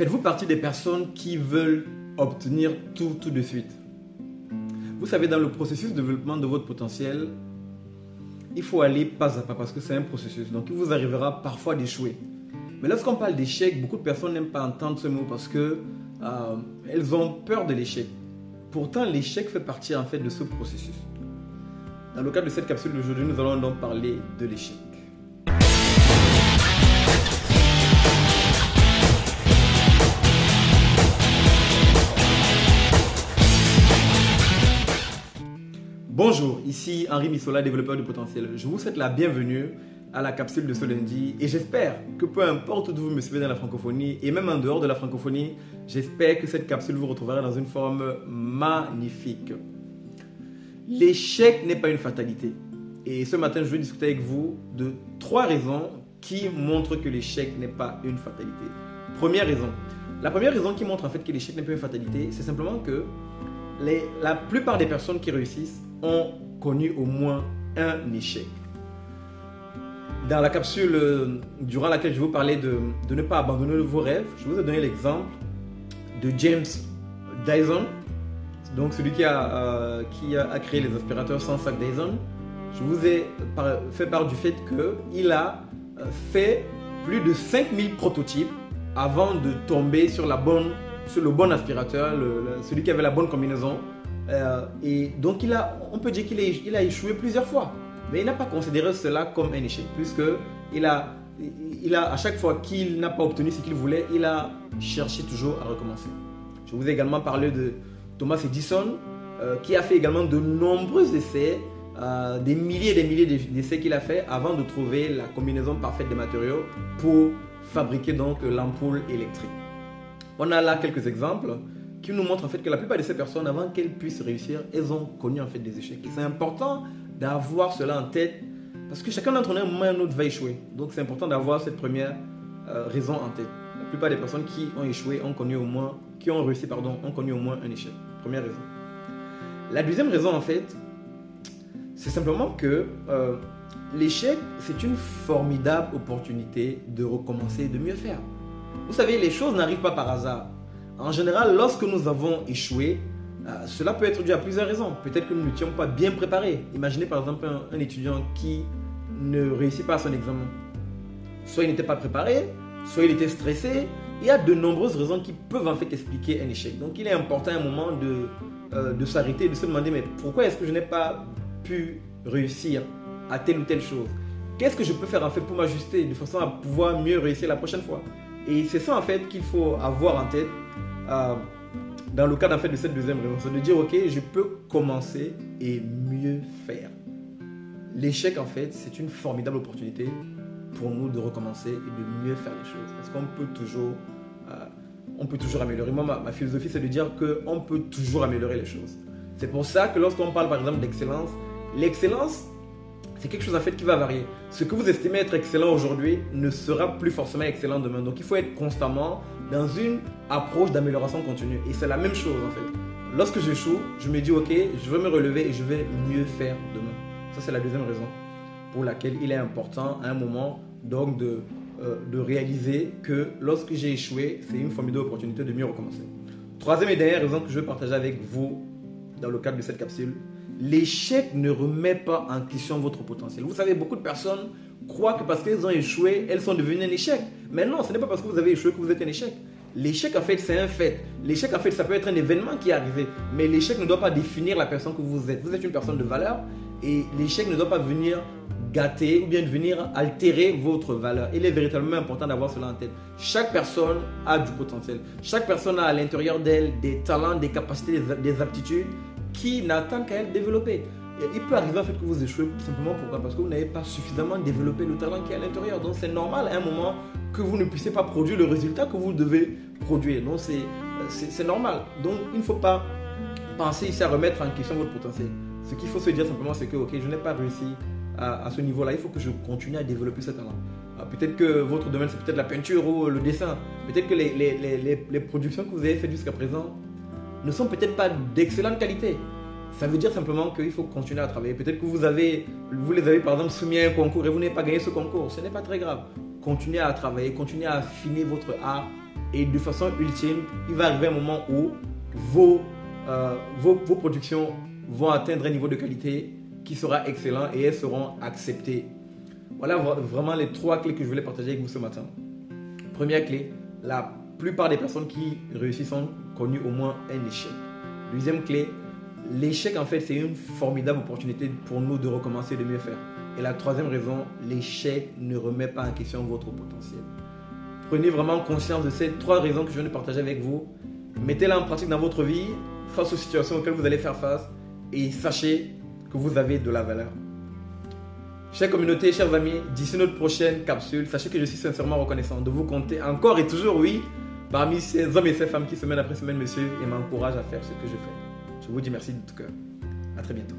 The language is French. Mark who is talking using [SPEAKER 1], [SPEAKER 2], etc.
[SPEAKER 1] Faites-vous partie des personnes qui veulent obtenir tout tout de suite? Vous savez, dans le processus de développement de votre potentiel, il faut aller pas à pas parce que c'est un processus. Donc il vous arrivera parfois d'échouer. Mais lorsqu'on parle d'échec, beaucoup de personnes n'aiment pas entendre ce mot parce que euh, elles ont peur de l'échec. Pourtant, l'échec fait partie en fait de ce processus. Dans le cadre de cette capsule d'aujourd'hui, nous allons donc parler de l'échec. Bonjour, ici Henri Missola, développeur du potentiel. Je vous souhaite la bienvenue à la capsule de ce lundi et j'espère que peu importe où vous me suivez dans la francophonie et même en dehors de la francophonie, j'espère que cette capsule vous retrouvera dans une forme magnifique. L'échec n'est pas une fatalité. Et ce matin, je vais discuter avec vous de trois raisons qui montrent que l'échec n'est pas une fatalité. Première raison. La première raison qui montre en fait que l'échec n'est pas une fatalité, c'est simplement que la plupart des personnes qui réussissent ont connu au moins un échec. Dans la capsule euh, durant laquelle je vous parlais de, ne pas abandonner vos rêves, je vous ai donné l'exemple de James Dyson, donc celui qui a, euh, qui a créé les aspirateurs sans sac Dyson. Je vous ai fait part du fait qu'il a euh, fait plus de 5000 prototypes avant de tomber sur, la bonne, sur le bon aspirateur, celui qui avait la bonne combinaison euh, et donc, il a, on peut dire qu'il a, échoué plusieurs fois. Mais il n'a pas considéré cela comme un échec, puisque il a, il a, à chaque fois qu'il n'a pas obtenu ce qu'il voulait, il a cherché toujours à recommencer. Je vous ai également parlé de Thomas Edison, euh, qui a fait également de nombreux essais, euh, des milliers et des milliers d'essais qu'il a fait avant de trouver la combinaison parfaite des matériaux pour fabriquer donc l'ampoule électrique. On a là quelques exemples qui nous montre en fait que la plupart de ces personnes, avant qu'elles puissent réussir, elles ont connu en fait des échecs. Et c'est important d'avoir cela en tête parce que chacun d'entre nous, à un moment ou un autre, va échouer. Donc c'est important d'avoir cette première euh, raison en tête. La plupart des personnes qui ont échoué ont connu au moins, qui ont réussi, pardon, ont connu au moins un échec. Première raison. La deuxième raison en fait, c'est simplement que euh, l'échec, c'est une formidable opportunité de recommencer, de mieux faire. Vous savez, les choses n'arrivent pas par hasard. En général, lorsque nous avons échoué, euh, cela peut être dû à plusieurs raisons. Peut-être que nous n'étions pas bien préparés. Imaginez par exemple un, étudiant qui ne réussit pas son examen. Soit il n'était pas préparé, soit il était stressé. Il y a de nombreuses raisons qui peuvent en fait expliquer un échec. Donc il est important à un moment de, euh, de s'arrêter, de se demander mais pourquoi est-ce que je n'ai pas pu réussir à telle ou telle chose? Qu'est-ce que je peux faire en fait pour m'ajuster de façon à pouvoir mieux réussir la prochaine fois? Et c'est ça en fait qu'il faut avoir en tête euh, dans le cadre en fait, de cette deuxième c'est de dire, ok, je peux commencer et mieux faire. L'échec, en fait, c'est une formidable opportunité pour nous de recommencer et de mieux faire les choses. Parce qu'on peut toujours, euh, on peut toujours améliorer. Moi, ma, philosophie, c'est de dire qu'on peut toujours améliorer les choses. C'est pour ça que lorsqu'on parle, par exemple, d'excellence, l'excellence, c'est quelque chose en fait qui va varier. Ce que vous estimez être excellent aujourd'hui ne sera plus forcément excellent demain. Donc il faut être constamment dans une approche d'amélioration continue. Et c'est la même chose en fait. Lorsque j'échoue, je me dis ok, je vais me relever et je vais mieux faire demain. Ça c'est la deuxième raison pour laquelle il est important à un moment donc de, euh, de réaliser que lorsque j'ai échoué, c'est une formidable opportunité de mieux recommencer. Troisième et dernière raison que je veux partager avec vous dans le cadre de cette capsule, l'échec ne remet pas en question votre potentiel. Vous savez, beaucoup de personnes croient que parce qu'elles ont échoué, elles sont devenues un échec. Mais non, ce n'est pas parce que vous avez échoué que vous êtes un échec. L'échec, en fait, c'est un fait. L'échec, en fait, ça peut être un événement qui est arrivé. Mais l'échec ne doit pas définir la personne que vous êtes. Vous êtes une personne de valeur et l'échec ne doit pas venir gâter ou bien venir altérer votre valeur. Il est véritablement important d'avoir cela en tête. Chaque personne a du potentiel. Chaque personne a à l'intérieur d'elle des talents, des capacités, des aptitudes qui qu'à être développées il peut arriver en fait que vous échouez simplement pourquoi? Parce que vous n'avez pas suffisamment développé le talent qui est à l'intérieur. Donc c'est normal à un moment que vous ne puissiez pas produire le résultat que vous devez produire. Donc c'est normal. Donc il ne faut pas penser ici à remettre en question votre potentiel. Ce qu'il faut se dire simplement c'est que ok je n'ai pas réussi à, ce niveau-là, il faut que je continue à développer ce talent. Ah, peut-être que votre domaine c'est peut-être la peinture ou le dessin. Peut-être que les, les, les productions que vous avez faites jusqu'à présent ne sont peut-être pas d'excellente qualité. Ça veut dire simplement qu'il faut continuer à travailler. Peut-être que vous, avez, vous les avez par exemple soumis à un concours et vous n'avez pas gagné ce concours. Ce n'est pas très grave. Continuez à travailler, continuez à affiner votre art Et de façon ultime, il va arriver un moment où vos, euh, vos, vos productions vont atteindre un niveau de qualité qui sera excellent et elles seront acceptées. Voilà vraiment les trois clés que je voulais partager avec vous ce matin. Première clé, la plupart des personnes qui réussissent ont connu au moins un échec. Deuxième clé, l'échec en fait c'est une formidable opportunité pour nous de recommencer de mieux faire. Et la troisième raison, l'échec ne remet pas en question votre potentiel. Prenez vraiment conscience de ces trois raisons que je viens de partager avec vous. Mettez-les en pratique dans votre vie face aux situations auxquelles vous allez faire face et sachez que vous avez de la valeur. Chère communauté, chers amis, d'ici notre prochaine capsule, sachez que je suis sincèrement reconnaissant de vous compter encore et toujours, oui, parmi ces hommes et ces femmes qui semaine après semaine me suivent et m'encouragent à faire ce que je fais. Je vous dis merci de tout cœur. À très bientôt.